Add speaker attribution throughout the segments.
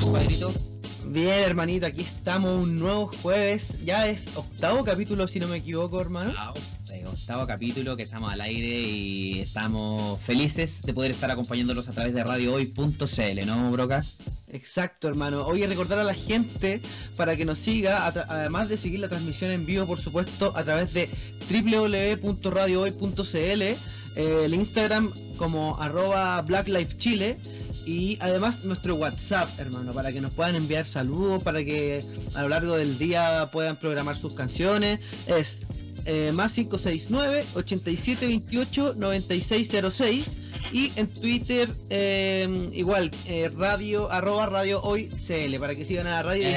Speaker 1: estás?
Speaker 2: Bien, hermanito, aquí estamos un nuevo jueves. Ya es octavo capítulo, si no me equivoco, hermano.
Speaker 1: Ah, eh, octavo capítulo que estamos al aire y estamos felices de poder estar acompañándolos a través de radiohoy.cl, ¿no, Broca?
Speaker 2: Exacto, hermano. Hoy recordar a la gente para que nos siga, además de seguir la transmisión en vivo, por supuesto, a través de www.radiohoy.cl, eh, el Instagram como arroba BlackLifeChile y además nuestro WhatsApp, hermano, para que nos puedan enviar saludos, para que a lo largo del día puedan programar sus canciones. Es eh, más 569 8728 9606 y en Twitter em, igual eh, radio arroba radio hoy CL para que sigan a la radio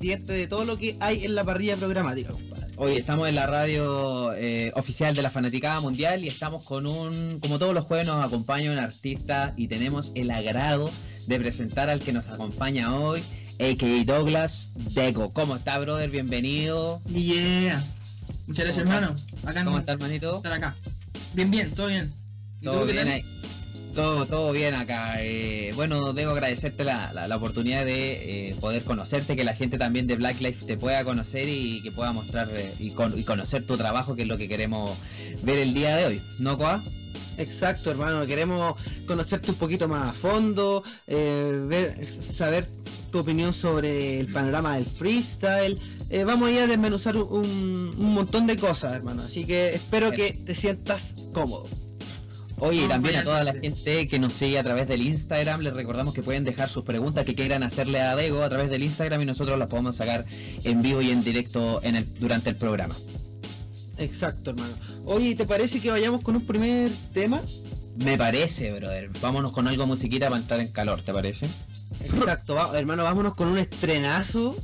Speaker 2: y estén de todo lo que hay en la parrilla programática,
Speaker 1: Hoy estamos en la radio eh, oficial de la Fanaticada Mundial y estamos con un, como todos los jueves nos acompaña un artista y tenemos el agrado de presentar al que nos acompaña hoy, a.k.a. Douglas Deco. ¿Cómo está, brother? Bienvenido.
Speaker 3: Yeah. Muchas gracias, hermano.
Speaker 1: ¿Cómo está, hermanito?
Speaker 3: Estar acá. Bien, bien, todo bien.
Speaker 1: ¿Todo bien ahí? Todo, todo bien acá. Eh, bueno, debo agradecerte la, la, oportunidad de eh, poder conocerte, que la gente también de Black Life te pueda conocer y que pueda mostrar eh, y, conocer tu trabajo, que es lo que queremos ver el día de hoy. ¿No, Coa?
Speaker 2: Exacto, hermano. Queremos conocerte un poquito más a fondo, ver, saber tu opinión sobre el panorama del freestyle. vamos a ir a desmenuzar un, un, montón de cosas, hermano. Así que espero que te sientas cómodo.
Speaker 1: Oye, y también a toda la gente que nos sigue a través del Instagram, les recordamos que pueden dejar sus preguntas que quieran hacerle a Dego a través del Instagram y nosotros las podemos sacar en vivo y en directo en el, durante el programa.
Speaker 2: Exacto, hermano. Oye, ¿te parece que vayamos con un primer tema?
Speaker 1: Me parece, brother. Vámonos con algo musiquita para entrar en calor, ¿te parece?
Speaker 2: Exacto, hermano, vámonos con un estrenazo.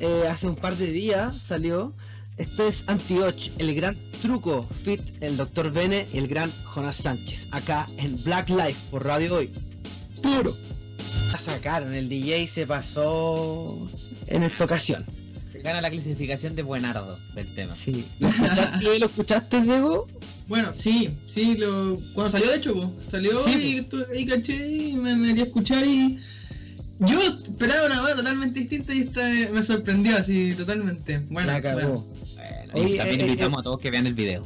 Speaker 2: Eh, hace un par de días salió esto es Antioch, el gran truco fit, el Dr. Bene y el gran Jonas Sánchez, acá en Black Life por Radio Hoy. Puro. La sacaron, el DJ se pasó en esta ocasión.
Speaker 1: Gana la clasificación de buenardo del tema.
Speaker 2: Sí. ¿Lo escuchaste, ¿lo escuchaste Diego?
Speaker 3: Bueno, sí, sí, lo... cuando salió de hecho, salió y ahí caché y me metí a escuchar y yo esperaba una cosa totalmente distinta y esta me sorprendió así totalmente. Bueno,
Speaker 1: la cagó también eh, invitamos eh, a todos que vean el video.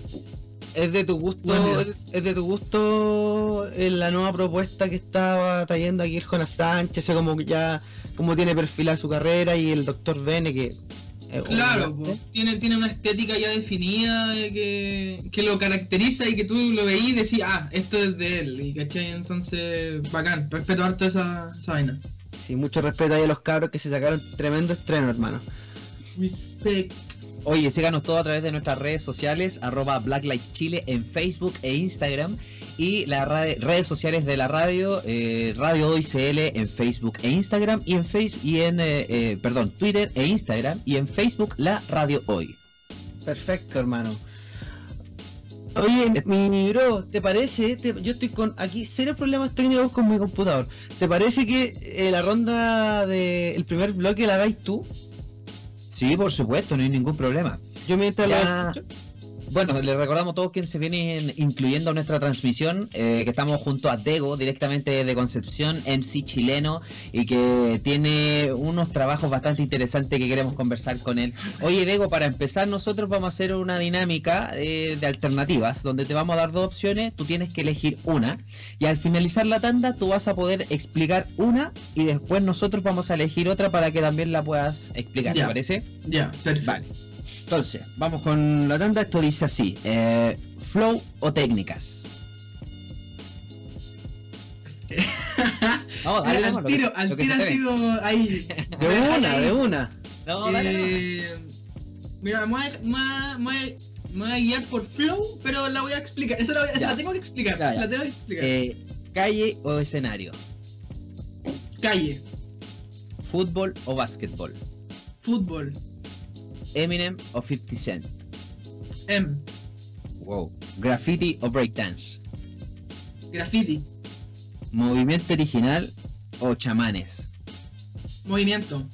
Speaker 2: Es de tu gusto, es, de tu gusto en eh, la nueva propuesta que estaba trayendo aquí el Jonas Sánchez, como ya como tiene perfilada su carrera y el Doctor Bene que
Speaker 3: Claro, tiene, tiene una estética ya definida que, que, lo caracteriza y que tú lo veís y decís, ah, esto es de él, y ¿cachai? Entonces, bacán, respeto harto esa, esa vaina.
Speaker 2: Sí, mucho respeto ahí a los cabros que se sacaron tremendo estreno, hermano.
Speaker 3: Respect.
Speaker 1: Oye, síganos todo a través de nuestras redes sociales, arroba Chile en Facebook e Instagram y las redes sociales de la radio, eh, Radio Hoy CL en Facebook e Instagram y en Facebook y en eh, eh, perdón, Twitter e Instagram y en Facebook la Radio Hoy.
Speaker 2: Perfecto, hermano. Oye, mi bro, ¿te parece? yo estoy con aquí serios problemas técnicos con mi computador. ¿Te parece que la ronda del primer bloque la hagáis tú?
Speaker 1: Sí, por supuesto, no hay ningún problema.
Speaker 2: Yo mientras ya...
Speaker 1: Bueno, les recordamos a todos quienes se vienen incluyendo a nuestra transmisión, eh, que estamos junto a Dego, directamente de Concepción, MC chileno, y que tiene unos trabajos bastante interesantes que queremos conversar con él. Oye, Dego, para empezar, nosotros vamos a hacer una dinámica eh, de alternativas, donde te vamos a dar dos opciones, tú tienes que elegir una, y al finalizar la tanda tú vas a poder explicar una, y después nosotros vamos a elegir otra para que también la puedas explicar, ¿te parece?
Speaker 3: Ya, perfecto. Vale.
Speaker 1: Entonces, vamos con la tanda. Esto dice así: eh, ¿Flow o técnicas?
Speaker 3: Vamos, dale, al tiro, al tiro sigo ahí.
Speaker 2: De una, de una.
Speaker 3: No, eh, Mira, me voy, a, guiar por flow, pero la voy a explicar. Esa la, la tengo que explicar. la tengo que explicar.
Speaker 1: Eh, ¿Calle o escenario?
Speaker 3: Calle.
Speaker 1: ¿Fútbol o básquetbol?
Speaker 3: Fútbol.
Speaker 1: Eminem o 50 Cent?
Speaker 3: M.
Speaker 1: Wow. Graffiti o breakdance?
Speaker 3: Graffiti.
Speaker 1: Movimiento original o chamanes?
Speaker 3: Movimiento.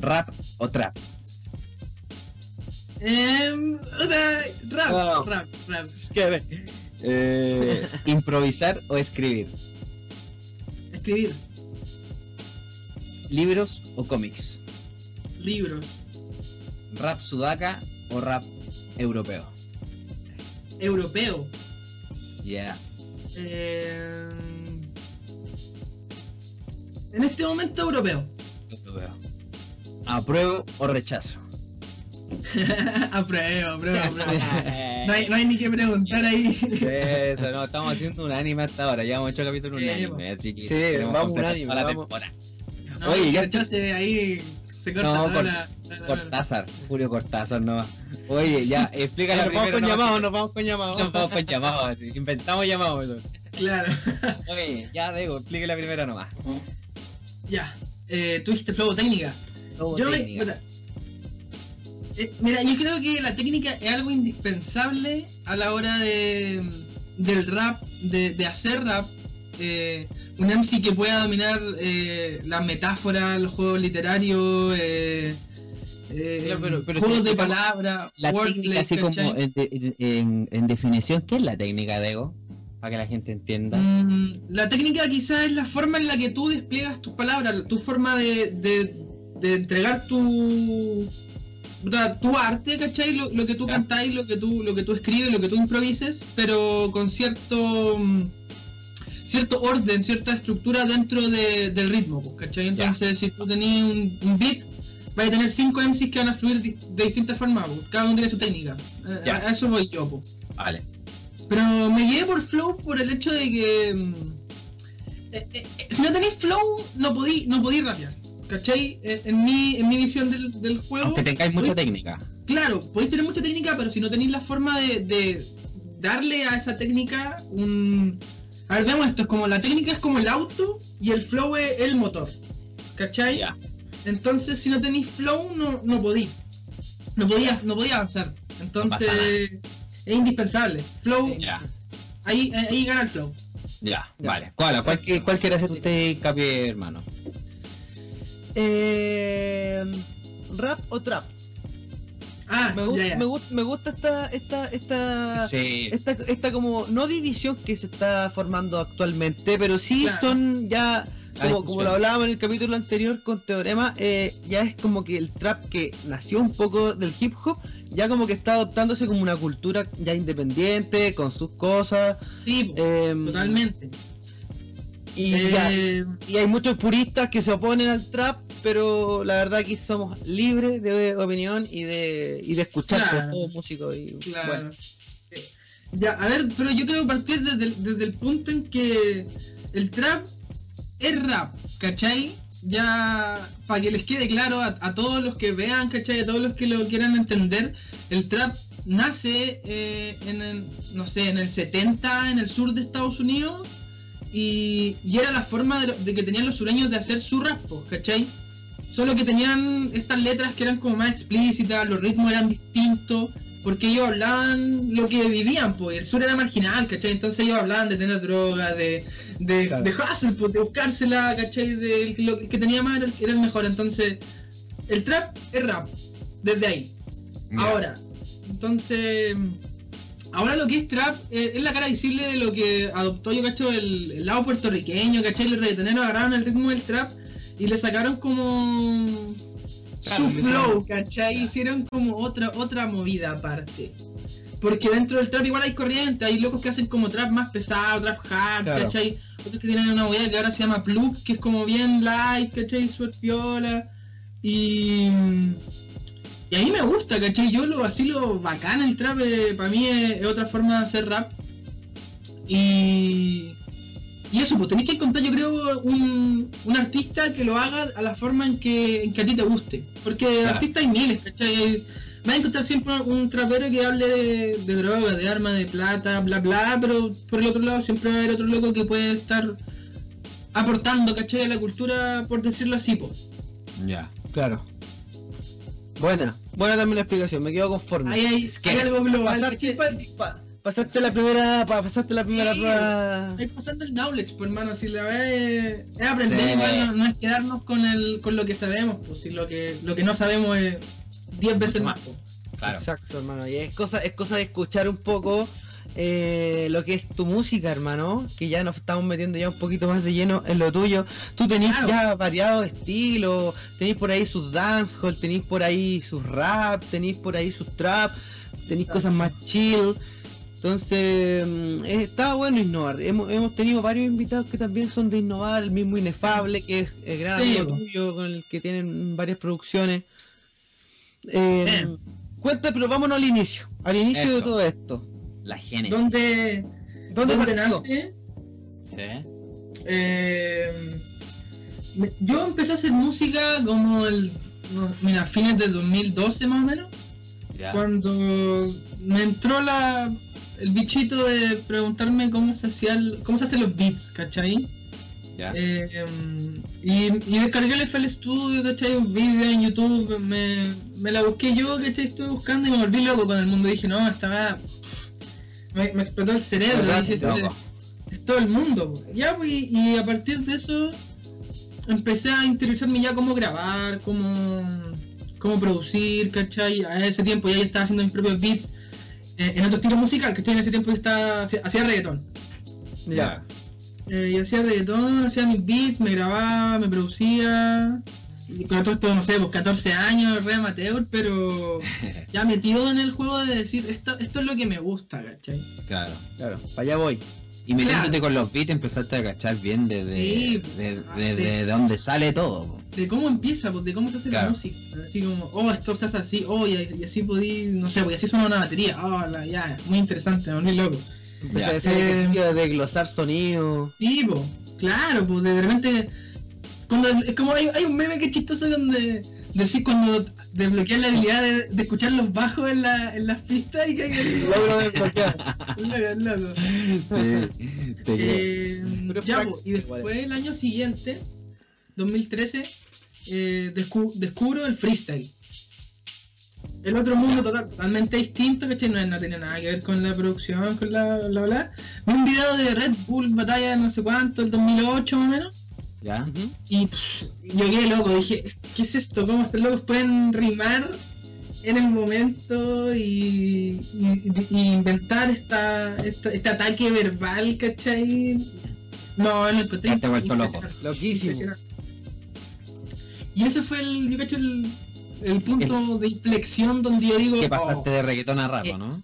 Speaker 1: Rap o trap?
Speaker 3: Um, rap, rap, rap.
Speaker 1: Eh, improvisar o escribir?
Speaker 3: Escribir.
Speaker 1: ¿Libros o cómics?
Speaker 3: Libros.
Speaker 1: ¿Rap sudaca o rap europeo?
Speaker 3: Europeo.
Speaker 1: Yeah.
Speaker 3: Eh, En este momento europeo.
Speaker 1: Europeo. ¿Apruebo o rechazo?
Speaker 3: apruebo, apruebo, apruebo. No hay, no hay ni que preguntar ahí.
Speaker 1: Eso, no, estamos haciendo un anime hasta ahora, ya hemos hecho capítulo
Speaker 3: Sí,
Speaker 1: unánime, así que
Speaker 2: Sí, vamos
Speaker 1: toda la
Speaker 2: vamos.
Speaker 1: temporada.
Speaker 3: No,
Speaker 1: Oye,
Speaker 3: Oye,
Speaker 1: ya-
Speaker 3: rechace ahí se corta
Speaker 1: No,
Speaker 3: toda
Speaker 1: cor-
Speaker 3: la- la- la-
Speaker 1: Cortázar, Julio Cortázar no. Oye, ya, explica la
Speaker 2: nos vamos
Speaker 1: primera.
Speaker 2: con
Speaker 1: nomás
Speaker 2: llamados,
Speaker 1: que-
Speaker 2: nos vamos con llamados.
Speaker 1: Nos vamos con llamados, así, inventamos llamados.
Speaker 3: Claro.
Speaker 1: Oye, ya Diego, explique la primera nomás.
Speaker 3: Ya. Eh, tú dijiste flow técnica. Yo
Speaker 1: técnica.
Speaker 3: Eh, mira, yo creo que la técnica es algo indispensable a la hora de del rap, de, de hacer rap. Eh, un MC que pueda dominar eh, las metáforas, los juegos literarios, eh, eh,
Speaker 1: Claro, pero- pero
Speaker 3: juegos
Speaker 1: si
Speaker 3: de palabras,
Speaker 1: La técnica, así como
Speaker 3: ¿cachai?
Speaker 1: en, de- en- en definición, ¿qué es la técnica, Diego? Para que la gente entienda.
Speaker 3: Mm, la técnica quizás es la forma en la que tú despliegas tus palabras, tu forma de, de, de entregar tu, tu arte, ¿cachai? Lo, lo que tú
Speaker 1: Ya.
Speaker 3: cantáis, lo que tú, lo que tú escribes, lo que tú improvises, pero con cierto mm, cierto orden, cierta estructura dentro de- del ritmo, pues, ¿cachai? Entonces si tú tenías un, un beat, vas a tener cinco MCs que van a fluir de distintas formas, pues, cada uno tiene su técnica. A, a eso voy yo, pues.
Speaker 1: Vale.
Speaker 3: Pero me guié por flow por el hecho de que mm, eh, eh, eh, si no tenéis flow no podí no podí rapear. ¿Cachai? Eh, En mi, en mi visión del, del juego.
Speaker 1: Aunque tengáis mucha
Speaker 3: podéis-
Speaker 1: técnica.
Speaker 3: Claro, podéis tener mucha técnica, pero si no tenéis la forma de, de darle a esa técnica un. A ver, veamos esto, es como la técnica es como el auto y el flow es el motor. ¿Cachai?
Speaker 1: Ya.
Speaker 3: Entonces si no tenéis flow no, no podí. No podía, no podía avanzar. Entonces es indispensable. Flow,
Speaker 1: Ya.
Speaker 3: ahí, ahí gana el flow.
Speaker 1: Ya,
Speaker 2: Ya.
Speaker 1: vale. ¿Cuál, cuál, cuál quiere hacer usted hincapié, hermano?
Speaker 2: Eh, ¿Rap o trap?
Speaker 3: Ah,
Speaker 2: Me, gusta, me, gusta, me gusta esta, esta, esta,
Speaker 1: Sí.
Speaker 2: esta, esta como, no división que se está formando actualmente, pero sí
Speaker 3: Claro.
Speaker 2: son ya,
Speaker 1: La
Speaker 2: como, como lo hablábamos en el capítulo anterior con Teorema, eh, ya es como que el trap que nació un poco del hip hop, ya como que está adoptándose como una cultura ya independiente, con sus cosas.
Speaker 3: Sí,
Speaker 2: em,
Speaker 3: totalmente.
Speaker 2: Y,
Speaker 3: Eh,
Speaker 2: ya, y hay muchos puristas que se oponen al trap, pero la verdad aquí somos libres de opinión y de, y de escuchar
Speaker 3: Claro.
Speaker 2: con todos músicos. Y,
Speaker 3: Claro.
Speaker 2: bueno,
Speaker 3: Eh, Ya, a ver, pero yo quiero partir desde el, desde el punto en que el trap es rap, ¿cachai? Ya, para que les quede claro a, a todos los que vean, ¿cachai? A todos los que lo quieran entender, el trap nace eh, en el, no sé, en el 70 en el sur de Estados Unidos y, y era la forma de, de que tenían los sureños de hacer su rap, po, ¿cachai? Solo que tenían estas letras que eran como más explícitas, los ritmos eran distintos, porque ellos hablaban lo que vivían, pues el sur era marginal, ¿cachai? Entonces ellos hablaban de tener droga, de, de,
Speaker 2: Claro.
Speaker 3: de hustle, pues, de buscársela, ¿cachai? De, lo que tenía más era el, era el mejor, entonces el trap es rap, desde ahí. Ahora, entonces, ahora lo que es trap eh, es la cara visible de lo que adoptó, yo cacho, el, el lado puertorriqueño, ¿cachai? Los reggaetoneros agarraron el ritmo del trap y le sacaron como
Speaker 1: Claro,
Speaker 3: su flow, ¿cachai? Hicieron como otra, otra movida aparte. Porque dentro del trap igual hay corriente, hay locos que hacen como trap más pesado, trap hard,
Speaker 2: Claro.
Speaker 3: ¿cachai? Otros que tienen una movida que ahora se llama plug, que es como bien light, ¿cachai? Super piola. Y... Y a mí me gusta, ¿cachai? Yo lo vacilo bacán el trap, para mí es, es otra forma de hacer rap. Y... Y eso, pues tenéis que encontrar, yo creo, un, un artista que lo haga a la forma en que, en que a ti te guste. Porque
Speaker 1: Claro.
Speaker 3: artistas hay miles, ¿cachai? Vas a encontrar siempre un trapero que hable de, de droga, de armas, de plata, bla bla, pero por el otro lado siempre va a haber otro loco que puede estar aportando, ¿cachai? A la cultura, por decirlo así, pues.
Speaker 1: Ya.
Speaker 2: claro. Buena, buena también la explicación, me quedo conforme.
Speaker 3: Ahí hay,
Speaker 1: que-
Speaker 3: hay algo global.
Speaker 2: Pasaste, la primera, pa- pasaste la primera
Speaker 3: Sí.
Speaker 2: prueba.
Speaker 3: Ahí pasando el knowledge, pues hermano, si la verdad es, aprender,
Speaker 1: Sí.
Speaker 3: igual, no, no es quedarnos con el, con lo que sabemos, pues si lo que, lo que no sabemos es 10 veces más. pues.
Speaker 1: Claro.
Speaker 2: Exacto, hermano. Y es cosa, es cosa de escuchar un poco eh, lo que es tu música, hermano, que ya nos estamos metiendo ya un poquito más de lleno en lo tuyo. Tú tenés ya variado estilo, tenéis por ahí sus dancehall, tenéis por ahí sus rap, tenéis por ahí sus trap, tenéis cosas más chill. Entonces, mm, está bueno innovar. Hemos, hemos, tenido varios invitados que también son de innovar, el mismo Inefable, que es el gran amigo tuyo, con el que tienen varias producciones. Eh, cuenta, pero vámonos al inicio, al inicio de todo esto.
Speaker 1: La génesis.
Speaker 3: ¿Dónde, dónde, nace?
Speaker 1: Sí.
Speaker 3: Eh, yo empecé a hacer música como el, mira, fines de 2012 más o menos. Cuando me entró la el bichito de preguntarme cómo se hacía cómo se hacen los beats, ¿cachai? Eh, y, y, descargué el FL Studio, ¿cachai? Un video en YouTube, me, me la busqué yo, ¿cachai? Estuve buscando y me volví loco con el mundo. Dije, no, estaba. Me, me explotó el cerebro, dije, es todo el mundo. Ya, pues, y, a partir de eso empecé a interesarme ya cómo grabar, cómo, cómo producir, ¿cachai? A ese tiempo ya estaba haciendo mis propios beats eh, en otro estilo musical, que estoy en ese tiempo está, hacía reggaetón. Ya. Eh, yo hacía reggaetón, hacía mis beats, me grababa, me producía. Y con todo esto, no sé, pues 14 años, re amateur, pero ya metido en el juego de decir, esto, esto es lo que me gusta, ¿cachai?
Speaker 1: Claro,
Speaker 2: claro, para allá voy.
Speaker 1: Y metiéndote con los beats empezaste a cachar bien desde, de, dónde sale todo.
Speaker 3: De cómo empieza, pues, de cómo se hace la música. Así como, oh, esto se hace así, oh, y, así podí, no sé, pues así suena una batería, oh, la, ya, muy interesante, muy loco.
Speaker 2: Ya, de desglosar sonido.
Speaker 3: Sí, pues, claro, pues de repente, cuando, es como hay, hay un meme que es chistoso donde decir cuando desbloqueas la habilidad de, escuchar los bajos en, la, en las pistas y que hay el logro desbloquear. loco, Sí, eh, ya, y después el año siguiente, 2013, eh, descubro el freestyle. El otro mundo totalmente distinto, que no, no tenía nada que ver con la producción, con la bla bla. Un video de Red Bull Batalla no sé cuánto, el 2008 más o menos
Speaker 1: ¿Ya?
Speaker 3: Y yo quedé loco, dije, ¿qué es esto? ¿Cómo estos locos pueden rimar en el momento y, inventar esta, este ataque verbal, ¿cachai? No, lo encontré.
Speaker 1: Te vuelto loco.
Speaker 2: Loquísimo.
Speaker 3: Y ese fue el, yo cacho, el, el punto de inflexión donde yo digo.
Speaker 1: Que pasaste oh, de reggaetón a rap, eh, ¿no?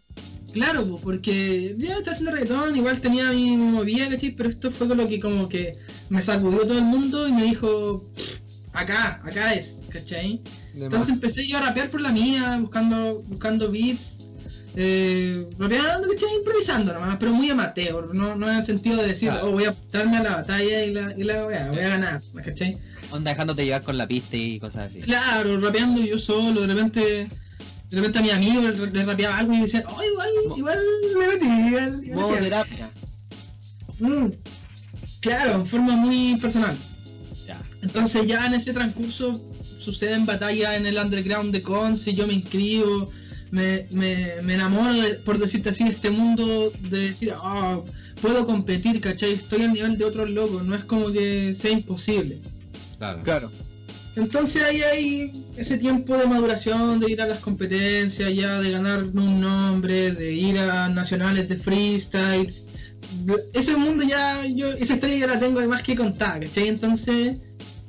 Speaker 3: Claro, porque ya estaba haciendo reggaetón, igual tenía mi movida, ¿cachai? Pero esto fue con lo que como que me sacudió todo el mundo y me dijo, acá, acá es, ¿cachai? Entonces empecé yo a rapear por la mía, buscando, buscando beats, eh, rapeando, ¿cachai? Improvisando nomás, pero muy amateur, no, no en el sentido de decir, oh, voy a darme a la batalla y la, y la voy, a, voy a ganar, ¿cachai?
Speaker 1: Onda dejándote llevar con la pista y cosas así.
Speaker 3: Claro, rapeando yo solo, de repente de repente a mi amigo le, rapeaba algo y decía, oh, igual, igual me metí, igual.
Speaker 2: Modo terapia.
Speaker 3: Mm, claro, en forma muy personal. Entonces ya en ese transcurso suceden batallas en el underground de Conce, yo me inscribo, me, me, me enamoro, por decirte así, de este mundo de decir, oh, puedo competir, ¿cachai? Estoy al nivel de otros locos, no es como que sea imposible.
Speaker 1: Claro. Claro.
Speaker 3: Entonces ahí hay ese tiempo de maduración, de ir a las competencias, ya de ganar un nombre, de ir a nacionales de freestyle. Ese mundo ya, yo, esa historia ya la tengo además que contar, ¿cachai? Entonces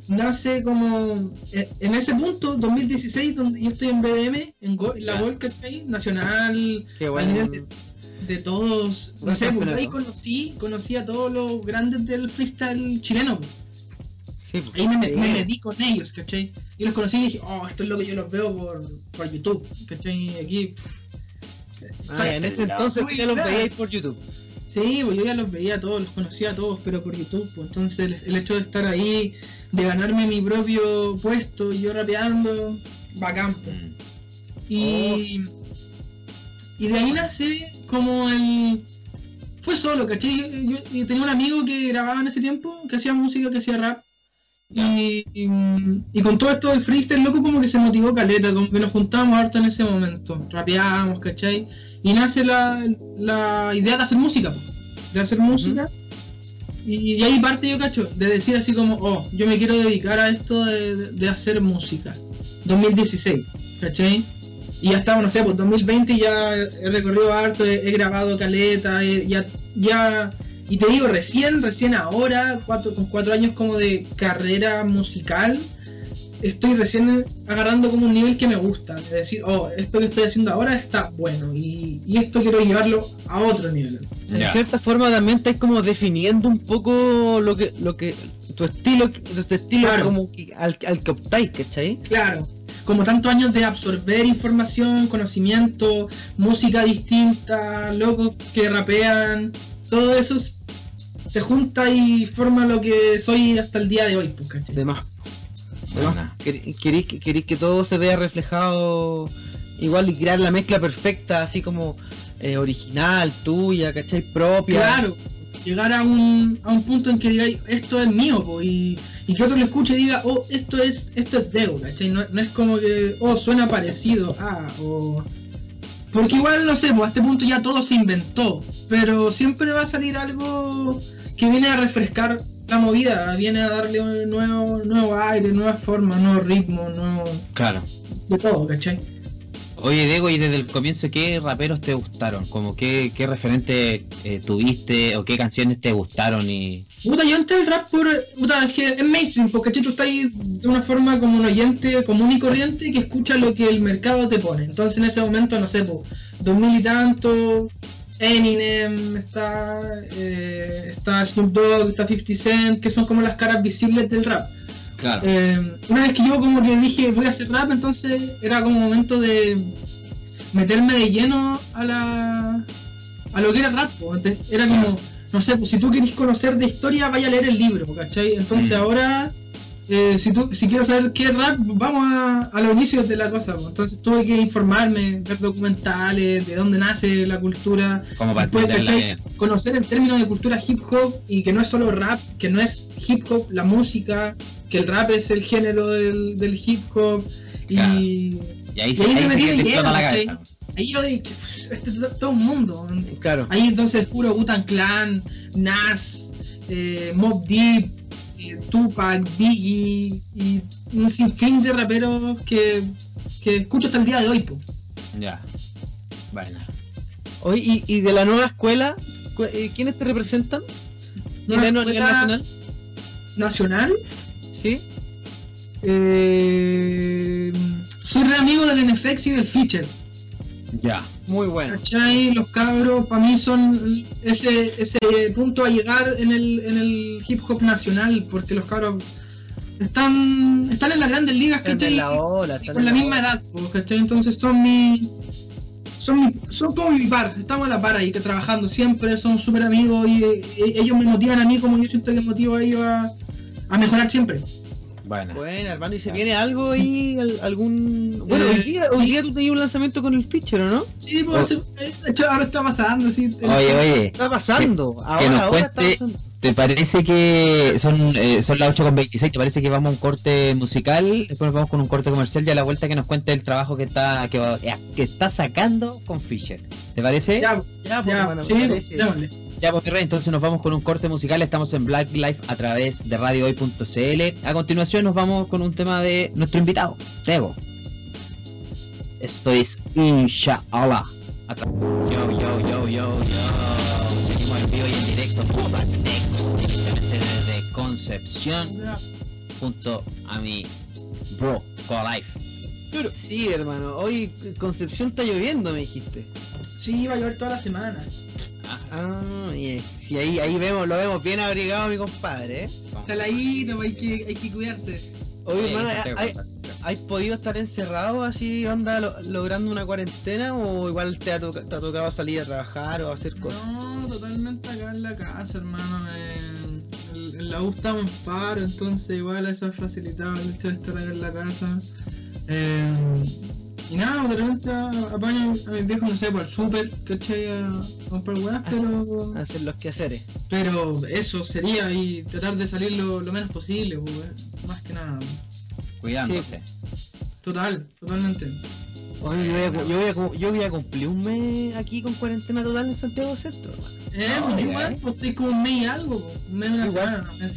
Speaker 3: nace como eh, en ese punto, 2016, donde yo estoy en BDM, en, la World ¿cachai? Nacional, de, todos, no sé, pues, ahí conocí, conocí a todos los grandes del freestyle chileno. Ahí me, metí con ellos, ¿cachai? Y los conocí y dije, oh, esto es lo que yo los veo por, por YouTube, ¿cachai? Aquí.
Speaker 2: Ah, en ese entonces tú ya los veíais por YouTube.
Speaker 3: Sí, pues yo ya los veía todos, los conocía a todos, pero por YouTube. Pues. Entonces el hecho de estar ahí, de ganarme mi propio puesto y yo rapeando, bacán. Pues. Mm. Y, oh. y de ahí nace como el... Fue solo, ¿cachai? Yo, yo, tenía un amigo que grababa en ese tiempo, que hacía música, que hacía rap. Y, y, con todo esto del freestyle, loco, como que se motivó caleta, como que nos juntábamos harto en ese momento, rapeábamos, ¿cachai? Y nace la, la idea de hacer música, de hacer música. y, ahí parte yo, cacho, de decir así como, oh, yo me quiero dedicar a esto de, de hacer música. 2016, ¿cachai? Y ya estamos, no sé, pues 2020 ya he recorrido harto, he, he grabado caleta, he- ya, ya, y te digo, recién, recién ahora, cuatro, con cuatro años como de carrera musical, estoy recién agarrando como un nivel que me gusta. Es decir, oh, esto que estoy haciendo ahora está bueno, y, y esto quiero llevarlo a otro nivel.
Speaker 2: En
Speaker 1: Ya.
Speaker 2: cierta forma también estás como definiendo un poco lo que, lo que, tu estilo, tu estilo
Speaker 3: Claro.
Speaker 2: como que, al, al que optáis, ¿cachai?
Speaker 3: Claro, como tantos años de absorber información, conocimiento, música distinta, locos que rapean, todo eso se junta y forma lo que soy hasta el día de hoy, pues, ¿cachai?
Speaker 2: De más. Queréis que, queréis que todo se vea reflejado igual y crear la mezcla perfecta, así como eh, original, tuya, ¿cachai? Propia.
Speaker 3: Claro, llegar a un, a un punto en que digáis, esto es mío, po, y, y que otro lo escuche y diga, oh, esto es esto es Deo, ¿cachai? No, no es como que, oh, suena parecido, ah, o... Porque igual, no sé, pues a este punto ya todo se inventó, pero siempre va a salir algo que viene a refrescar la movida, viene a darle un nuevo, nuevo aire, nueva forma, nuevo ritmo, nuevo...
Speaker 1: Claro.
Speaker 3: de todo, ¿cachai?
Speaker 1: Oye, Diego, y desde el comienzo, ¿qué raperos te gustaron? Como qué, qué referente eh, tuviste o qué canciones te gustaron y...
Speaker 3: Puta, yo entré el rap por. Puta, es que es mainstream, porque tú estás ahí de una forma como un oyente común y corriente que escucha lo que el mercado te pone. Entonces en ese momento, no sé, pues, 2000 y tanto, Eminem, está, eh, está Snoop Dogg, está 50 Cent, que son como las caras visibles del rap.
Speaker 1: Claro.
Speaker 3: Eh, una vez que yo como que dije voy a hacer rap, entonces era como momento de meterme de lleno a la a lo que era rap. Antes Era como, no sé, pues si tú querés conocer de historia, vaya a leer el libro, ¿cachai? Entonces
Speaker 1: Mm.
Speaker 3: ahora, eh, si tú si quiero saber qué es rap, vamos a, a los inicios de la cosa. po. Entonces tuve que informarme, ver documentales, de dónde nace la cultura,
Speaker 1: Como para
Speaker 3: después, ¿cachai? conocer el término de cultura hip hop y que no es solo rap, que no es hip hop la música, que el rap es el género del, del hip hop y
Speaker 1: Claro. Y ahí,
Speaker 3: Y
Speaker 1: se,
Speaker 3: ahí
Speaker 1: ahí
Speaker 3: ahí yo dije, "Pff, este es todo un mundo.
Speaker 2: Claro.
Speaker 3: Ahí entonces puro Butan Clan, Nas, eh, Mob Deep, eh, Tupac, Biggie y un sinfín de raperos que, que escucho hasta el día de hoy. Po.
Speaker 1: Ya. Bueno.
Speaker 2: Oye, y, y de la nueva escuela, cu- eh, ¿quiénes te representan?
Speaker 3: Nueva
Speaker 2: ¿Chileno a nivel
Speaker 3: escuela
Speaker 2: nacional?
Speaker 3: Nacional,
Speaker 2: ¿Sí?
Speaker 3: eh, soy re amigo del NFX y del Feature.
Speaker 1: Ya.
Speaker 2: Muy bueno.
Speaker 3: ¿Cachai? Los cabros para mí son ese, ese punto a llegar en el, en el hip hop nacional, porque los cabros están, están en las grandes ligas,
Speaker 2: Están
Speaker 3: ¿cachai?
Speaker 2: en la ola, están
Speaker 3: con
Speaker 2: en
Speaker 3: la misma
Speaker 2: ola.
Speaker 3: edad, po, ¿cachai? Entonces son mi. Son, mi, son como mi par, estamos a la par ahí, que trabajando siempre, somos súper amigos y, eh, ellos me motivan a mí como yo siento que motivo a ellos a, a mechorar siempre.
Speaker 1: Bueno.
Speaker 2: Bueno, hermano, ¿y se viene algo ahí? al- ¿Algún...? Bueno,
Speaker 3: Eh,
Speaker 2: hoy día, hoy día tú tenías un lanzamiento con el feature, ¿o no?
Speaker 3: Sí, pues, de hecho ahora está pasando, sí. el-
Speaker 1: Oye, oye.
Speaker 2: Está pasando.
Speaker 1: nos
Speaker 2: Ahora, ahora está
Speaker 1: cuente-
Speaker 2: pasando.
Speaker 1: ¿Te parece que son, eh, son las 8.26? ¿Te parece que vamos a un corte musical? Después nos vamos con un corte comercial y a la vuelta que nos cuente el trabajo que está que, va- eh, que está sacando con Fisher. ¿Te parece?
Speaker 3: Ya,
Speaker 2: Ya, pues,
Speaker 3: ya,
Speaker 2: hermano,
Speaker 3: sí,
Speaker 2: me parece.
Speaker 3: démosle.
Speaker 1: Ya, pues, rey, entonces nos vamos con un corte musical. Estamos en Black Life a través de radiohoy.cl. A continuación nos vamos con un tema de nuestro invitado, Tego. Esto es Inshallah. Yo, yo, yo, yo, yo. Seguimos en vivo y en directo directamente desde Concepción, junto a mi bro, Life.
Speaker 2: Sí, hermano. Hoy Concepción está lloviendo, me dijiste.
Speaker 3: Sí, va a llover toda la semana.
Speaker 2: Ah, y sí, ahí, ahí vemos, lo vemos bien abrigado, mi compadre, ¿eh?
Speaker 3: Caladito, hay que, hay que cuidarse.
Speaker 2: Oye,
Speaker 1: Sí,
Speaker 2: hermano,
Speaker 1: Santiago,
Speaker 2: ¿hay, ¿hay podido estar encerrado así, onda, lo- logrando una cuarentena? ¿O igual te ha, toca- te ha tocado salir a trabajar o hacer cosas?
Speaker 3: No, totalmente acá en la casa, hermano. En, en- en la U estamos en paro, entonces igual eso ha facilitado el hecho de estar acá en la casa. Eh, y nada, de repente apaño a mis viejos, no sé, por el súper, ¿cachai? A, comprar weas, pero,
Speaker 2: A hacer los quehaceres.
Speaker 3: pero eso sería y tratar de salir lo, lo menos posible, pues, más que nada.
Speaker 1: Cuidándose.
Speaker 3: Total, totalmente.
Speaker 2: Oye, yo voy, a, yo, voy a, yo voy a cumplir un mes aquí con cuarentena total en Santiago Centro.
Speaker 3: Eh,
Speaker 1: No,
Speaker 3: pues igual,
Speaker 1: eh.
Speaker 3: pues estoy como un mes y algo, pues, un mes y una semana, no.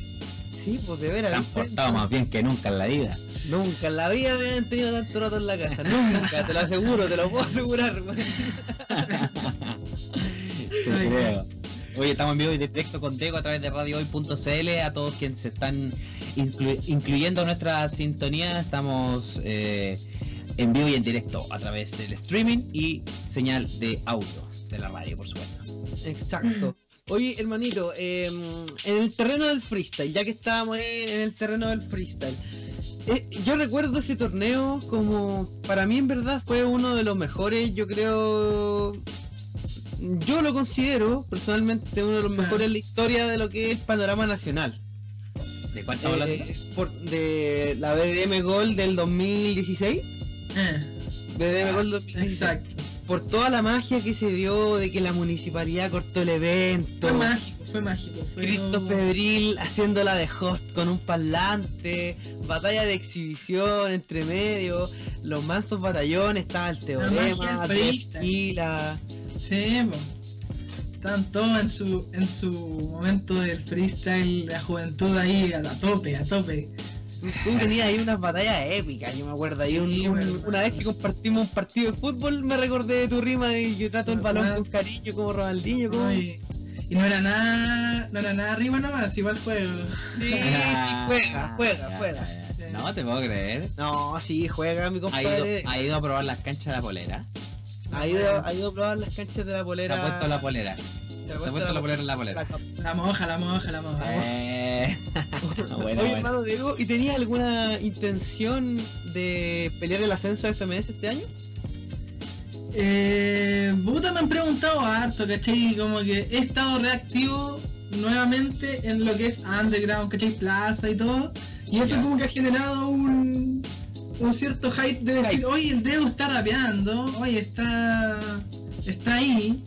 Speaker 2: Sí, pues de
Speaker 1: Se
Speaker 2: veras.
Speaker 1: han portado más bien que nunca en la vida.
Speaker 2: Nunca en la vida me habían tenido tanto rato en la casa. Nunca, te lo aseguro, te lo puedo asegurar.
Speaker 1: Oye, estamos en vivo y directo con Dego a través de radiohoy.cl. A todos quienes se están incluyendo nuestra sintonía, estamos eh, en vivo y en directo a través del streaming y señal de audio de la radio, por supuesto.
Speaker 2: Exacto. Oye, hermanito, em, en el terreno del freestyle, ya que estábamos en el terreno del freestyle, eh, yo recuerdo ese torneo como, para mí en verdad fue uno de los mejores, yo creo, yo lo considero personalmente uno de los mejores en la historia de lo que es panorama nacional.
Speaker 1: ¿De cuánto?
Speaker 2: Eh, por, de la BDM Gold del 2016. Eh. BDM Gold 2016. Exacto por toda la magia que se dio de que la municipalidad cortó el evento.
Speaker 3: Fue mágico, fue mágico.
Speaker 2: Fue Cristo Febril haciéndola de host con un parlante, batalla de exhibición entre medio, los mansos batallones, estaba el teorema,
Speaker 3: la Sí, Estaban todos en su, en su momento del freestyle, la juventud ahí a, a tope, a tope.
Speaker 2: Tú, tenías ahí unas batallas épicas, yo me acuerdo. Ahí una vez que compartimos un partido de fútbol, me recordé de tu rima de yo trato el balón con cariño como Ronaldinho. Como...
Speaker 3: y, no era nada, no era nada rima nomás, igual juego.
Speaker 2: Sí, sí, juega, juega, juega.
Speaker 1: No te puedo creer.
Speaker 2: No, sí, juega mi
Speaker 1: compadre. ¿Ha ido, a probar las canchas de la polera?
Speaker 2: Ha ido, ha ido a probar las canchas de la polera.
Speaker 1: Se ha puesto la polera. Se puesto la polera en la polera.
Speaker 3: La moja, la moja, la moja. Eh...
Speaker 2: bueno, Oye, hermano Diego, ¿y tenía alguna intención de pelear el ascenso de FMS este año?
Speaker 3: Eh, puta, me han preguntado harto, ¿cachai? Como que he estado reactivo nuevamente en lo que es Underground, ¿cachai? Plaza y todo. Y eso como que ha generado un, un cierto hype de decir, oye, el Diego está rapeando, oye, está, está ahí.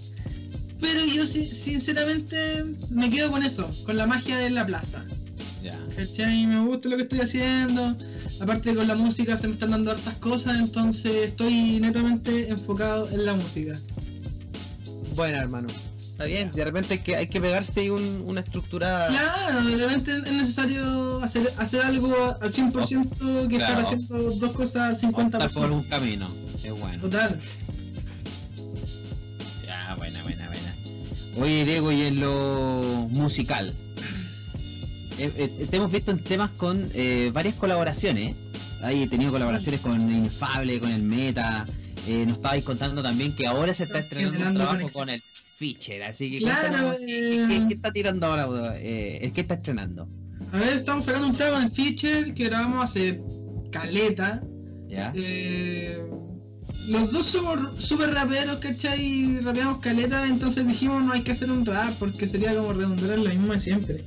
Speaker 3: Pero yo sinceramente me quedo con eso, con la magia de la plaza. Ya. ¿Cachai? Me gusta lo que estoy haciendo. Aparte con la música se me están dando hartas cosas, entonces estoy netamente enfocado en la música.
Speaker 2: Bueno, hermano. Está bien, de repente hay que, hay que pegarse una estructura...
Speaker 3: Claro, de repente es necesario hacer, hacer algo al 100% que estar haciendo dos cosas al 50%.
Speaker 1: por un camino, es bueno.
Speaker 3: Total.
Speaker 1: Oye, Diego, y en lo musical, eh, eh, te hemos visto en temas con eh, varias colaboraciones. Ahí he tenido colaboraciones con Infable, con el Meta. nos estabais contando también que ahora se está estrenando un trabajo con el Feature. Así que
Speaker 3: claro,
Speaker 1: ¿qué, está tirando ahora? el que está estrenando.
Speaker 3: A ver, estamos sacando un tema con el Feature que grabamos hace caleta.
Speaker 1: ¿Ya?
Speaker 3: Los dos somos super raperos, ¿cachai? Rapeamos caleta, entonces dijimos no hay que hacer un rap porque sería como redundar mismo de siempre.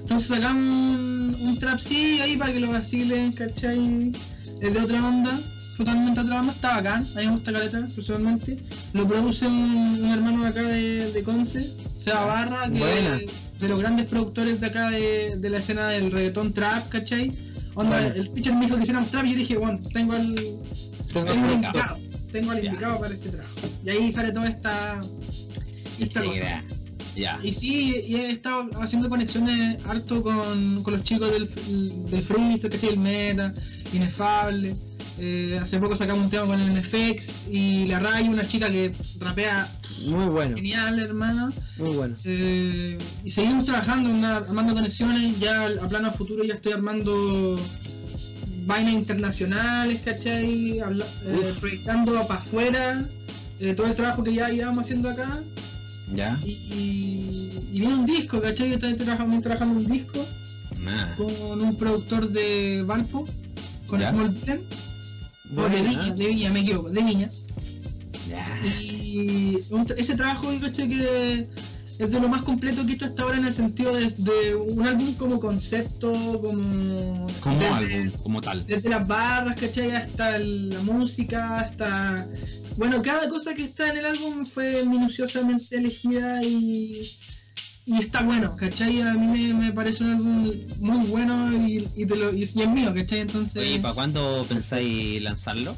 Speaker 3: Entonces sacamos un, trap sí ahí para que lo vacilen, ¿cachai? Es de otra banda, totalmente otra banda, está bacán, a mí me gusta caleta personalmente. Lo produce un, hermano de acá de, de Conce, Seba Barra, que de los grandes productores de acá de, la escena del reggaetón trap, ¿cachai? Onda, el pitcher me dijo que hiciéramos trap y yo dije, bueno, tengo el, tengo el tengo el indicado para este trabajo. Y ahí sale toda esta, esta cosa. Y sí, y he estado haciendo conexiones harto con, los chicos del, del Freeze, que el Meta, Inefable. Eh, hace poco sacamos un tema con el NFX y la Ray, una chica que rapea
Speaker 2: muy bueno.
Speaker 3: Genial, hermana.
Speaker 2: Muy bueno.
Speaker 3: Eh, y seguimos trabajando, armando conexiones. Ya a plano futuro ya estoy armando vainas internacionales, ¿cachai? eh, proyectando para afuera eh, todo el trabajo que ya íbamos haciendo acá.
Speaker 1: Ya.
Speaker 3: Y, y, viene un disco, ¿cachai? Yo estoy trabajando, trabajando un disco con un productor de Valpo, con Small Plan. O de Viña, de Viña, me equivoco, de Viña. Y ese trabajo, ¿cachai? Que es de lo más completo que he hecho hasta ahora en el sentido de, un álbum como concepto, como...
Speaker 1: Como álbum, como tal.
Speaker 3: Desde las barras, ¿cachai? Hasta la música, hasta bueno, cada cosa que está en el álbum fue minuciosamente elegida y, y está bueno, ¿cachai? A mí me, parece un álbum muy bueno y, y, lo, y, es mío, ¿cachai? Entonces...
Speaker 1: ¿Y para cuándo pensáis lanzarlo?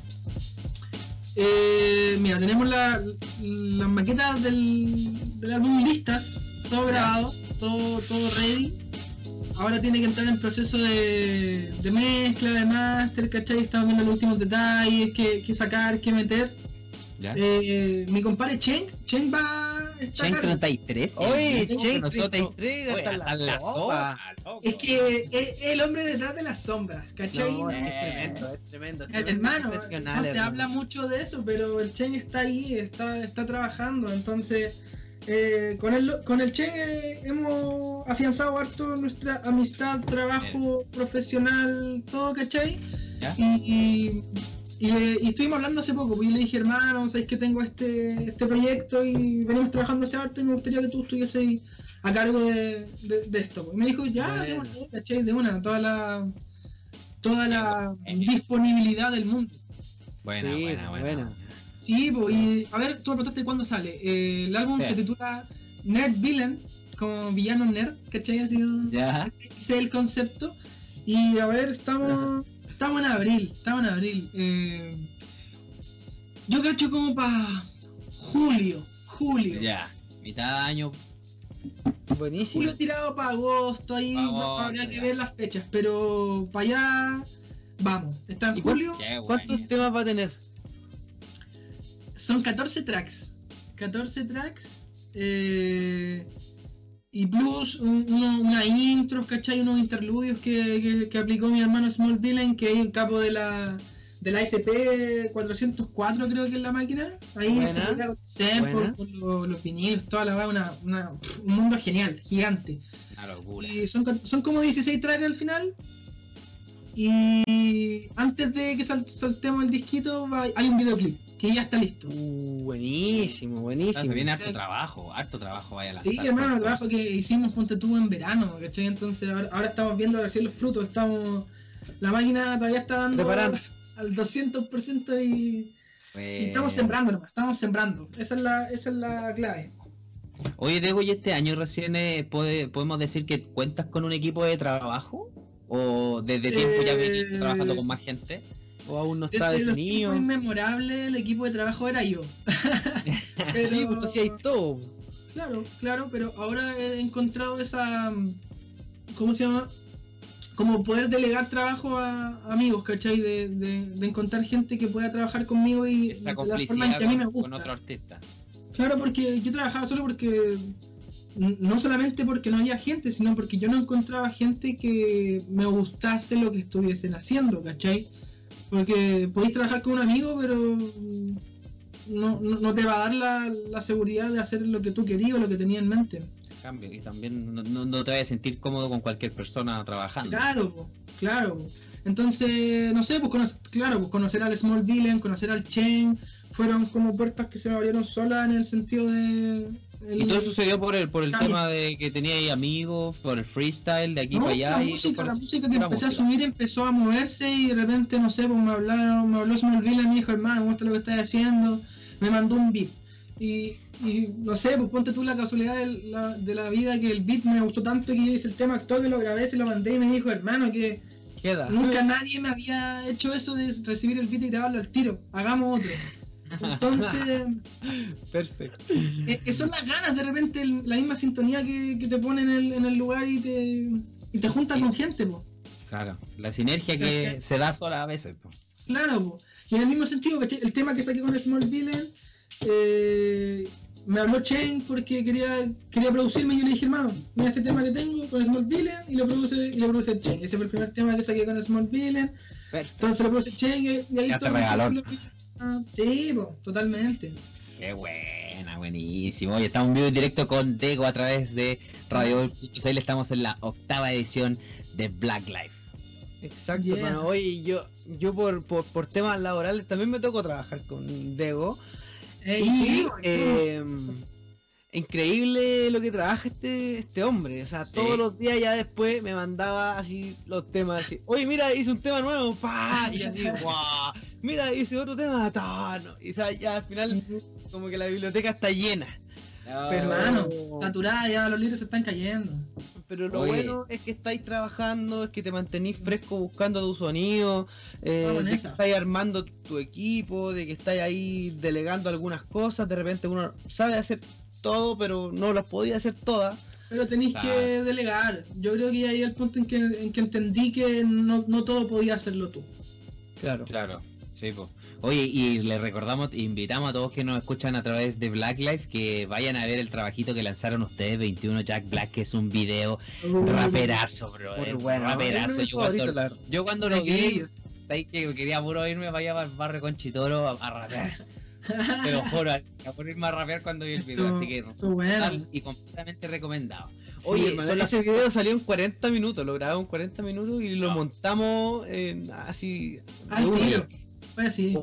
Speaker 3: Eh, mira, tenemos las maquetas del, del álbum listas, todo grabado, todo, todo ready. ahora tiene que entrar en proceso de, de mezcla, de máster, ¿cachai? Estamos viendo los últimos detalles, qué, qué sacar, qué meter.
Speaker 1: ¿Ya?
Speaker 3: Eh, mi compadre Chen, Chen va... Está
Speaker 1: Chen
Speaker 3: a cargo.
Speaker 1: 33.
Speaker 2: Oye,
Speaker 1: Chen
Speaker 2: Chen
Speaker 1: 33.
Speaker 2: 33
Speaker 1: Oye,
Speaker 2: hasta la
Speaker 1: la
Speaker 2: sopa.
Speaker 1: sopa.
Speaker 3: Es que es el hombre detrás de las sombras, ¿cachai?
Speaker 2: No, es tremendo, es tremendo. es tremendo
Speaker 3: hermano,
Speaker 2: profesional,
Speaker 3: no se
Speaker 2: hermano.
Speaker 3: habla mucho de eso, pero el Chen está ahí, está, está trabajando, entonces eh, con el con el Chen eh, hemos afianzado harto nuestra amistad, trabajo profesional, todo, ¿cachai?
Speaker 1: ¿Ya?
Speaker 3: Y, y, y estuvimos hablando hace poco, pues yo le dije, hermano, sabéis que tengo este, este proyecto y venimos trabajando hace harto y me gustaría que tú estuvieses a cargo de, de- de esto. pues. Y me dijo, ya, de una, ¿cachai? De una, toda la toda la
Speaker 1: Eh,
Speaker 3: disponibilidad del mundo.
Speaker 1: Buena,
Speaker 2: Sí,
Speaker 1: buena, buena.
Speaker 2: buena.
Speaker 3: Sí, pues, y a ver, tú me preguntaste cuándo sale. Eh, el álbum
Speaker 1: Sí.
Speaker 3: se titula Nerd Villain, como villano nerd, ¿cachai? Así,
Speaker 1: Ya.
Speaker 3: ese es el concepto. Y a ver, estamos, estamos en abril, estamos en abril. Eh, yo cacho como para julio, julio.
Speaker 1: Ya. Mitad de año.
Speaker 2: Buenísimo.
Speaker 3: Julio tirado para agosto, ahí
Speaker 1: Pa' agosto,
Speaker 3: habría que
Speaker 1: ya.
Speaker 3: ver las fechas, pero para allá vamos. Está en
Speaker 2: ¿Y cuán-
Speaker 3: julio,
Speaker 2: ¿Cuántos temas va a tener?
Speaker 3: Son 14 tracks. 14 tracks. eh, y plus un- uno- unas intros, ¿cachai? Unos interludios que, que- que aplicó mi hermano Small Villain, que es el capo de la de la SP 404 creo que es la máquina. Ahí
Speaker 2: Buena,
Speaker 3: se samples,
Speaker 2: buena.
Speaker 3: con los, los vinilos, toda la va una, una- un mundo genial, gigante.
Speaker 1: Una.
Speaker 3: Y son, son como 16 tracks al final. Y antes de que sal- soltemos el disquito, va- hay un videoclip que ya está listo.
Speaker 2: Uh, buenísimo, buenísimo.
Speaker 1: se viene harto trabajo, harto trabajo vaya a lanzar.
Speaker 3: Sí, hermano, el trabajo que hicimos ponte tú en verano, ¿cachai? Entonces ahora, ahora estamos viendo recién los frutos, estamos... La máquina todavía está dando
Speaker 2: Preparando.
Speaker 3: al 200% y, y estamos sembrando nomás, estamos sembrando. Esa es la, esa es la clave.
Speaker 1: Oye, Diego, ¿y este año recién eh, puede- podemos decir que cuentas con un equipo de trabajo? ¿O desde tiempo ya venís trabajando con más gente?
Speaker 2: O aún no está
Speaker 3: Desde los
Speaker 2: definido.
Speaker 3: tiempos inmemorables, el equipo de trabajo era yo. Pero-
Speaker 2: Sí, tú hacías todo.
Speaker 3: Claro, claro, pero ahora he encontrado esa. ¿Cómo se llama? Como poder delegar trabajo a amigos, ¿cachai? De, de, de encontrar gente que pueda trabajar conmigo y
Speaker 1: Esa
Speaker 3: de la forma en
Speaker 1: complicidad
Speaker 3: que a mí me
Speaker 1: con, con
Speaker 3: gusta.
Speaker 1: otro artista.
Speaker 3: Claro, porque yo trabajaba solo porque. No solamente porque no había gente, sino porque yo no encontraba gente que me gustase lo que estuviesen haciendo, ¿cachai? Porque podéis trabajar con un amigo, pero no, no, no te va a dar la, la seguridad de hacer lo que tú querías o lo que tenías en mente.
Speaker 1: Cambio, y también no, no- te vas a sentir cómodo con cualquier persona trabajando.
Speaker 3: Claro, po, claro. po. Entonces, no sé, pues cono- claro, pues conocer al Small Villain, conocer al Chen, fueron como puertas que se me abrieron solas en el sentido de... el-
Speaker 1: Y todo eso se dio por el, por el
Speaker 3: Cambio.
Speaker 1: tema de que tenía ahí amigos, por el freestyle de aquí
Speaker 3: No,
Speaker 1: para allá.
Speaker 3: la
Speaker 1: y
Speaker 3: música, la música que empecé a
Speaker 1: música.
Speaker 3: subir empezó a moverse y de repente, no sé, pues me hablaron, me habló Villain y me dijo, hermano, muestra lo que estás haciendo, me mandó un beat. Y, y no sé, pues ponte tú la casualidad de la, de la vida que el beat me gustó tanto que yo hice el tema al toque, lo grabé, se lo mandé y me dijo, hermano, que
Speaker 2: Queda.
Speaker 3: Nunca nadie me había hecho eso de recibir el beat y grabarlo al tiro. Hagamos otro. Entonces,
Speaker 2: Perfecto.
Speaker 3: eh, eh, son las ganas, de repente el- la misma sintonía que, que te pone en el, en el lugar y te, y te junta con gente, po.
Speaker 1: Claro, la sinergia que se da sola a veces. po.
Speaker 3: Claro, po. Y en el mismo sentido, ¿cachai? el tema que saqué con Small Villain, eh, me habló Chen porque quería, quería producirme y yo le dije, hermano, mira este tema que tengo con Small Villain y lo produce, y lo produce Chen. Ese fue el primer tema que saqué con Small Villain.
Speaker 2: Perfecto.
Speaker 3: Entonces lo produce Chen y, y ahí
Speaker 1: Ya te
Speaker 3: todo
Speaker 1: regaló.
Speaker 3: Sí, po, totalmente.
Speaker 1: Qué buena, buenísimo. Hoy estamos en vivo y directo con Dego a través de Radio Cell. Estamos en la octava edición de Black Life.
Speaker 2: Exacto,
Speaker 3: Yeah.
Speaker 2: hermano. Oye, yo, yo por, por, por temas laborales también me tocó trabajar con Dego.
Speaker 3: Ey,
Speaker 2: y
Speaker 3: sí,
Speaker 2: eh, increíble lo que trabaja este, este hombre. O sea,
Speaker 1: Sí.
Speaker 2: todos los días ya después me mandaba así los temas así. Oye, mira, hice un tema nuevo, pa, y así, guau. Mira, hice otro tema, ta, no. Y o sea, ya al final como que la biblioteca está llena. Pero-
Speaker 3: hermano, saturada ya, los libros se están cayendo.
Speaker 2: Pero lo
Speaker 1: Oye.
Speaker 2: bueno es que estáis trabajando, es que te mantenís fresco buscando tu sonido, eh, de que estáis armando tu, tu equipo, de que estáis ahí delegando algunas cosas, de repente uno sabe hacer todo, pero no las podía hacer todas.
Speaker 3: Pero tenéis que delegar. Yo creo que ahí es el punto en que, en que entendí que no, no todo podía hacerlo tú.
Speaker 1: Claro. Claro. Sí, pues. Oye, y le recordamos, invitamos a todos que nos escuchan a través de Black Life que vayan a ver el trabajito que lanzaron ustedes, 21 Jack Black, que es un video raperazo, bro. Eh, bueno, raperazo. Yo cuando, yo cuando, lo vi, que quería puro irme vaya al barrio con Chitoro a, a rapear. Pero juro, a ponerme a rapear cuando vi el video, así que y completamente recomendado.
Speaker 2: Oye, ese video salió en 40 minutos, lo grabamos en 40 minutos y lo montamos en, así.
Speaker 3: Al tiro. Fue así.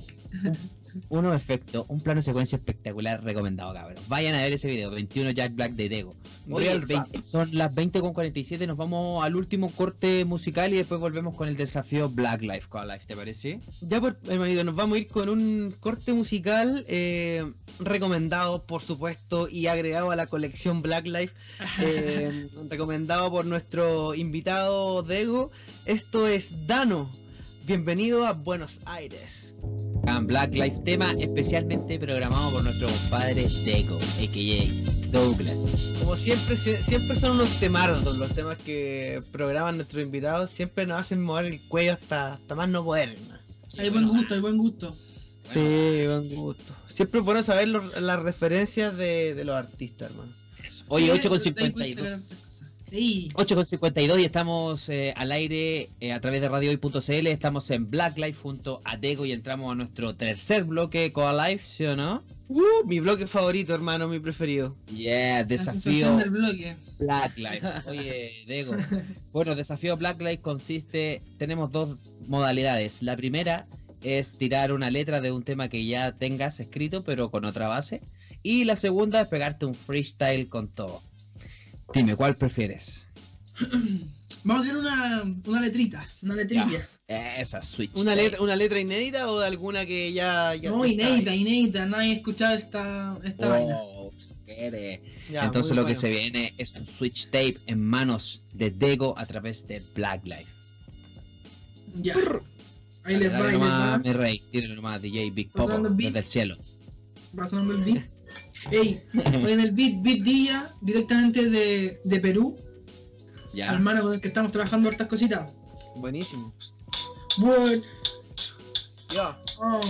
Speaker 1: Unos efectos, un plano de secuencia espectacular recomendado, cabrón. Vayan a ver ese video, 21 Jack Black de Dego. son las 20 con 47, nos vamos al último corte musical y después volvemos con el desafío Black Life Call Life, ¿te parece?
Speaker 2: Ya, pues, hermanito, nos vamos a ir con un corte musical eh, recomendado, por supuesto, y agregado a la colección Black Life, eh, recomendado por nuestro invitado Dego. Esto es Dano. Bienvenido a Buenos Aires.
Speaker 1: Black Life tema especialmente programado por nuestro compadre Deco, a.k.a. Douglas.
Speaker 2: Como siempre, siempre son unos temardos los temas que programan nuestros invitados, siempre nos hacen mover el cuello hasta, hasta más no poder.
Speaker 3: Hay buen gusto, hay buen gusto.
Speaker 2: Sí, buen gusto. Siempre es bueno saber las referencias de, los artistas, hermano.
Speaker 1: Oye, 8.52. 8.52 y estamos eh, al aire eh, a través de radiohoy.cl. Estamos en Black Life junto a Dego y entramos a nuestro tercer bloque Coa Life, ¿sí o no?
Speaker 2: Uh, mi bloque favorito, hermano, mi preferido.
Speaker 1: Yeah, desafío Black Life. Oye, Dego. bueno, desafío Black Life consiste, tenemos dos modalidades. La primera es tirar una letra de un tema que ya tengas escrito, pero con otra base. Y la segunda es pegarte un freestyle con todo. Dime, ¿cuál prefieres?
Speaker 3: Vamos a hacer una, una letrita, una letrilla.
Speaker 1: Esa, Switch.
Speaker 2: ¿Una letra, ¿Una letra inédita o de alguna que ya...
Speaker 3: ya no, inédita, inédita. Nadie ha escuchado esta, esta oh, vaina.
Speaker 1: Entonces lo que se viene es un Switch Tape en manos de Dego a través de Black Life.
Speaker 3: Ya. Ahí les va, ahí les va.
Speaker 1: Mi rey, nomás DJ Big Popo desde el cielo.
Speaker 3: Va sonando el beat. Ey, en el beat, beat día, directamente de, de Perú. Ya. Hermano, con el que estamos trabajando hartas cositas.
Speaker 2: Buenísimo.
Speaker 3: Word.
Speaker 2: Ya.
Speaker 3: Oh.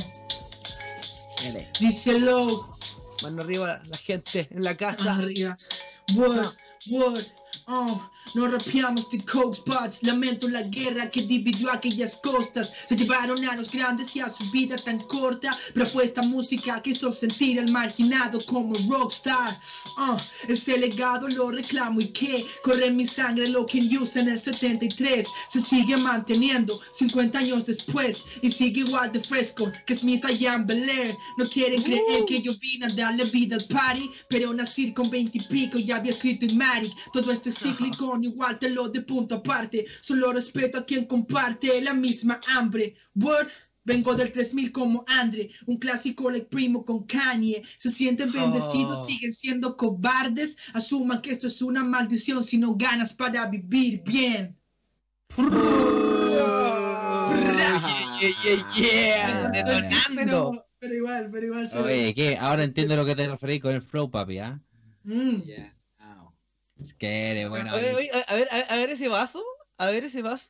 Speaker 3: Díselo.
Speaker 2: Mano arriba la gente en la casa.
Speaker 3: Arriba. Word, word. Oh, no rapeamos de coke spots, lamento la guerra que dividió aquellas costas. Se llevaron a los grandes y a su vida tan corta, pero fue esta música que hizo sentir al marginado como rockstar. Oh, ese legado lo reclamo y que corre en mi sangre lo que use en el 73 se sigue manteniendo 50 años después y sigue igual de fresco que Smith allá en Bel No quieren creer que yo vine a darle vida al party, pero nací con 20 y pico y había escrito en Matic. Todo esto es cíclico, igual te lo de punto aparte. Solo respeto a quien comparte la misma hambre. Word. Vengo del 3000 como Andre, un clásico like primo con Kanye. Se sienten bendecidos, oh. siguen siendo cobardes. Asuman que esto es una maldición si no ganas para vivir bien. Detonando. Pero, igual, pero igual.
Speaker 1: Oye, ¿qué? Ahora entiendo lo que te referí con el flow, papi, ¿ah?
Speaker 3: Mm.
Speaker 1: Es que eres bueno.
Speaker 2: a, ver, a, ver ese vaso. A ver ese vaso.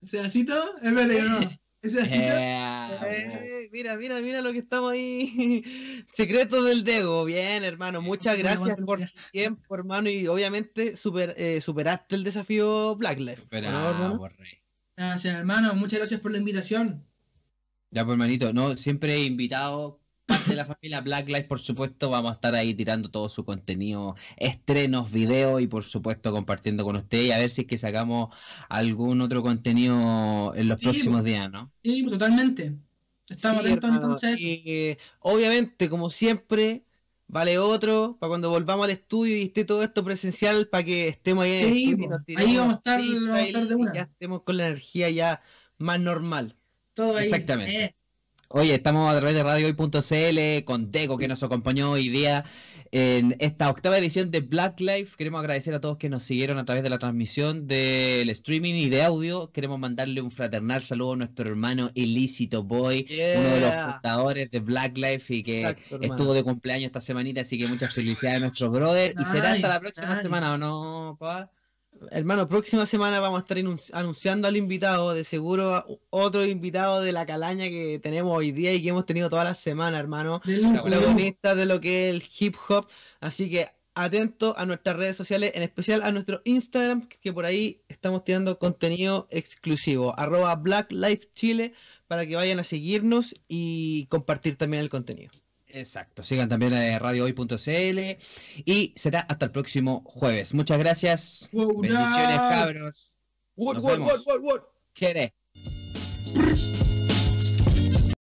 Speaker 3: ¿Ese vasito? Es verdad, no. ¿Ese vasito?
Speaker 2: Eh, mira, mira, mira lo que estamos ahí. Secretos del Dego. Bien, hermano. Muchas gracias por tu tiempo, hermano. Y obviamente super, eh, superaste el desafío Black Life.
Speaker 3: Gracias, hermano. Muchas gracias por la invitación.
Speaker 1: Ya, pues, hermanito. No, siempre he invitado parte de la familia Black Lives, por supuesto, vamos a estar ahí tirando todo su contenido, estrenos, videos y por supuesto compartiendo con ustedes y a ver si es que sacamos algún otro contenido en los próximos
Speaker 3: pues.
Speaker 1: días, ¿no?
Speaker 3: Sí, pues, totalmente. Estamos atentos entonces.
Speaker 2: Y, obviamente, como siempre, vale otro para cuando volvamos al estudio y esté todo esto presencial para que estemos ahí
Speaker 3: sí, pues. ahí vamos a estar, vamos a estar de una.
Speaker 2: ya estemos con la energía ya más normal.
Speaker 3: Todo ahí.
Speaker 1: Exactamente. Eh. Oye, estamos a través de radiohoy.cl con Deco que nos acompañó hoy día. en esta octava edición de Black Life. Queremos agradecer a todos que nos siguieron a través de la transmisión del streaming y de audio. Queremos mandarle un fraternal saludo a nuestro hermano Ilícito Boy, uno de los fundadores de Black Life y que estuvo de cumpleaños esta semanita. Así que muchas felicidades a nuestro brother. y será hasta la próxima semana, ¿o no, papá?
Speaker 2: Hermano, próxima semana vamos a estar anunciando al invitado, de seguro otro invitado de la calaña que tenemos hoy día y que hemos tenido toda la semana, hermano. Protagonista de lo que es el hip hop. Así que atento a nuestras redes sociales, en especial a nuestro Instagram, que por ahí estamos tirando contenido exclusivo. Arroba Black Life Chile para que vayan a seguirnos y compartir también el contenido.
Speaker 1: Exacto, sigan también a radiohoy.cl y será hasta el próximo jueves. Muchas gracias. Bendiciones, cabros. What, what, what, what, what?